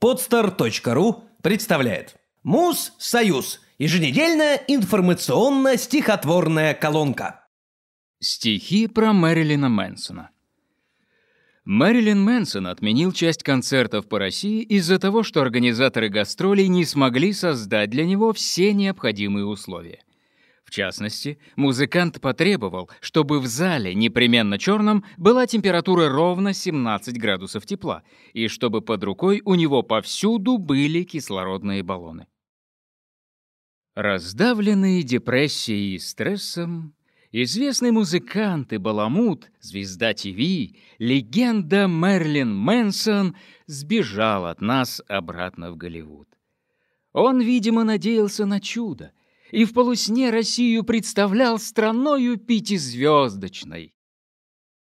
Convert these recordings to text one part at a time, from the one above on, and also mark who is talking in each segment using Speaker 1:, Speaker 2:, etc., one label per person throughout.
Speaker 1: Podster.ru представляет Муз-Союз. Еженедельная информационно-стихотворная колонка.
Speaker 2: Стихи про Мэрилина Мэнсона. Мэрилин Мэнсон отменил часть концертов по России из-за того, что организаторы гастролей не смогли создать для него все необходимые условия. В частности, музыкант потребовал, чтобы в зале непременно черном была температура ровно 17 градусов тепла, и чтобы под рукой у него повсюду были кислородные баллоны. Раздавленные депрессией и стрессом, известный музыкант и баламут, звезда ТВ, легенда Мерлин Мэнсон сбежал от нас обратно в Голливуд. Он, видимо, надеялся на чудо, и в полусне Россию представлял страною пятизвездочной,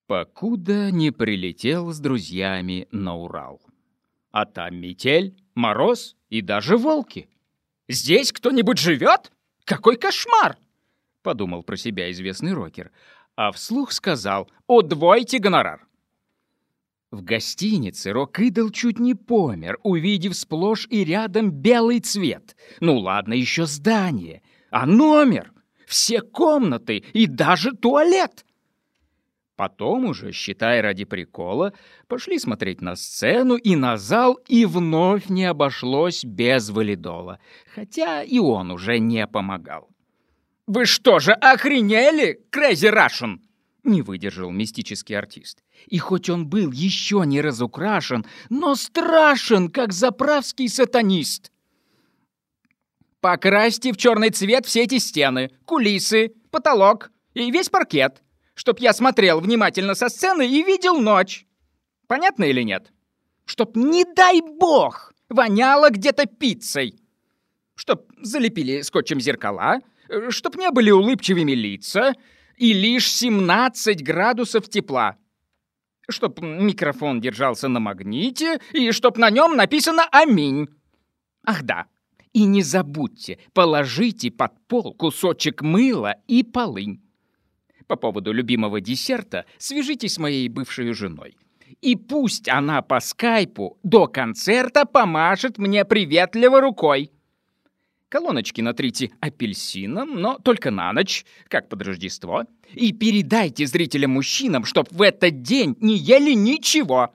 Speaker 2: покуда не прилетел с друзьями на Урал. А там метель, мороз и даже волки. «Здесь кто-нибудь живет? Какой кошмар!» — подумал про себя известный рокер, а вслух сказал «Удвойте гонорар». В гостинице Рок-Идол чуть не помер, увидев сплошь и рядом белый цвет. Ну ладно, еще здание, а номер, все комнаты и даже туалет. Потом уже, считай ради прикола, пошли смотреть на сцену и на зал, и вновь не обошлось без валидола, хотя и он уже не помогал. «Вы что же, охренели, Crazy Russian?» Не выдержал мистический артист. И хоть он был еще не разукрашен, но страшен, как заправский сатанист. Покрасьте в черный цвет все эти стены, кулисы, потолок и весь паркет, чтоб я смотрел внимательно со сцены и видел ночь. Понятно или нет? Чтоб, не дай бог, воняло где-то пиццей. Чтоб залепили скотчем зеркала, чтоб не были улыбчивыми лица, и лишь 17 градусов тепла. Чтоб микрофон держался на магните, и чтоб на нем написано «Аминь». Ах да, и не забудьте, положите под пол кусочек мыла и полынь. По поводу любимого десерта свяжитесь с моей бывшей женой. И пусть она по скайпу до концерта помашет мне приветливо рукой. Колоночки натрите апельсином, но только на ночь, как под Рождество. И передайте зрителям-мужчинам, чтоб в этот день не ели ничего.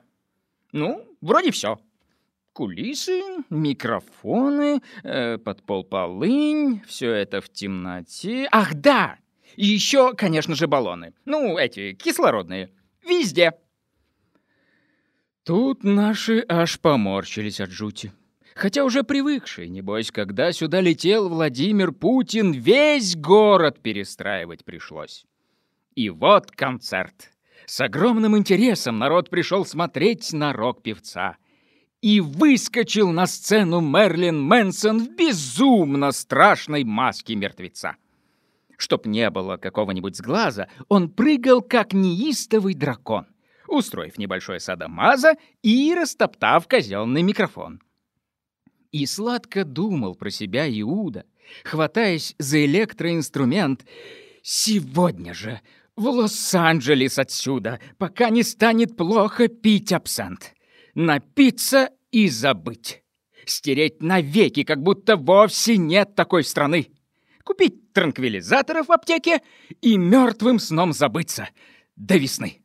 Speaker 2: Ну, вроде все. Кулисы, микрофоны, э, подпол полынь, все это в темноте. Ах, да! И еще, конечно же, баллоны. Ну, эти, кислородные. Везде. Тут наши аж поморщились от жути. Хотя уже привыкшие, небось, когда сюда летел Владимир Путин, весь город перестраивать пришлось. И вот концерт. С огромным интересом народ пришел смотреть на рок-певца. И выскочил на сцену Мерлин Мэнсон в безумно страшной маске мертвеца. Чтоб не было какого-нибудь сглаза, он прыгал, как неистовый дракон, устроив небольшое садомаза и растоптав казенный микрофон. И сладко думал про себя Иуда, хватаясь за электроинструмент. «Сегодня же в Лос-Анджелес отсюда, пока не станет плохо пить абсент. Напиться и забыть. Стереть навеки, как будто вовсе нет такой страны. Купить транквилизаторов в аптеке и мертвым сном забыться до весны».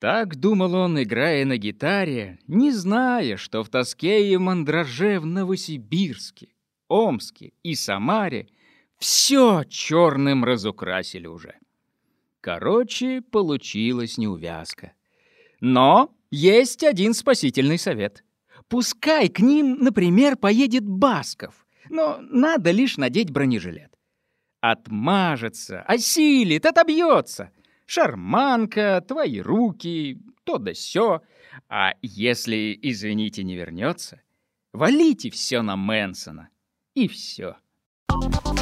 Speaker 2: Так думал он, играя на гитаре, не зная, что в тоске и мандраже в Новосибирске, Омске и Самаре все черным разукрасили уже. Короче, получилась неувязка. Но есть один спасительный совет. Пускай к ним, например, поедет Басков, но надо лишь надеть бронежилет. Отмажется, осилит, отобьется — шарманка, твои руки, то да сё. А если, извините, не вернется, валите все на Мэнсона. И все.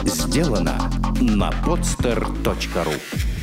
Speaker 3: Сделано на podster.ru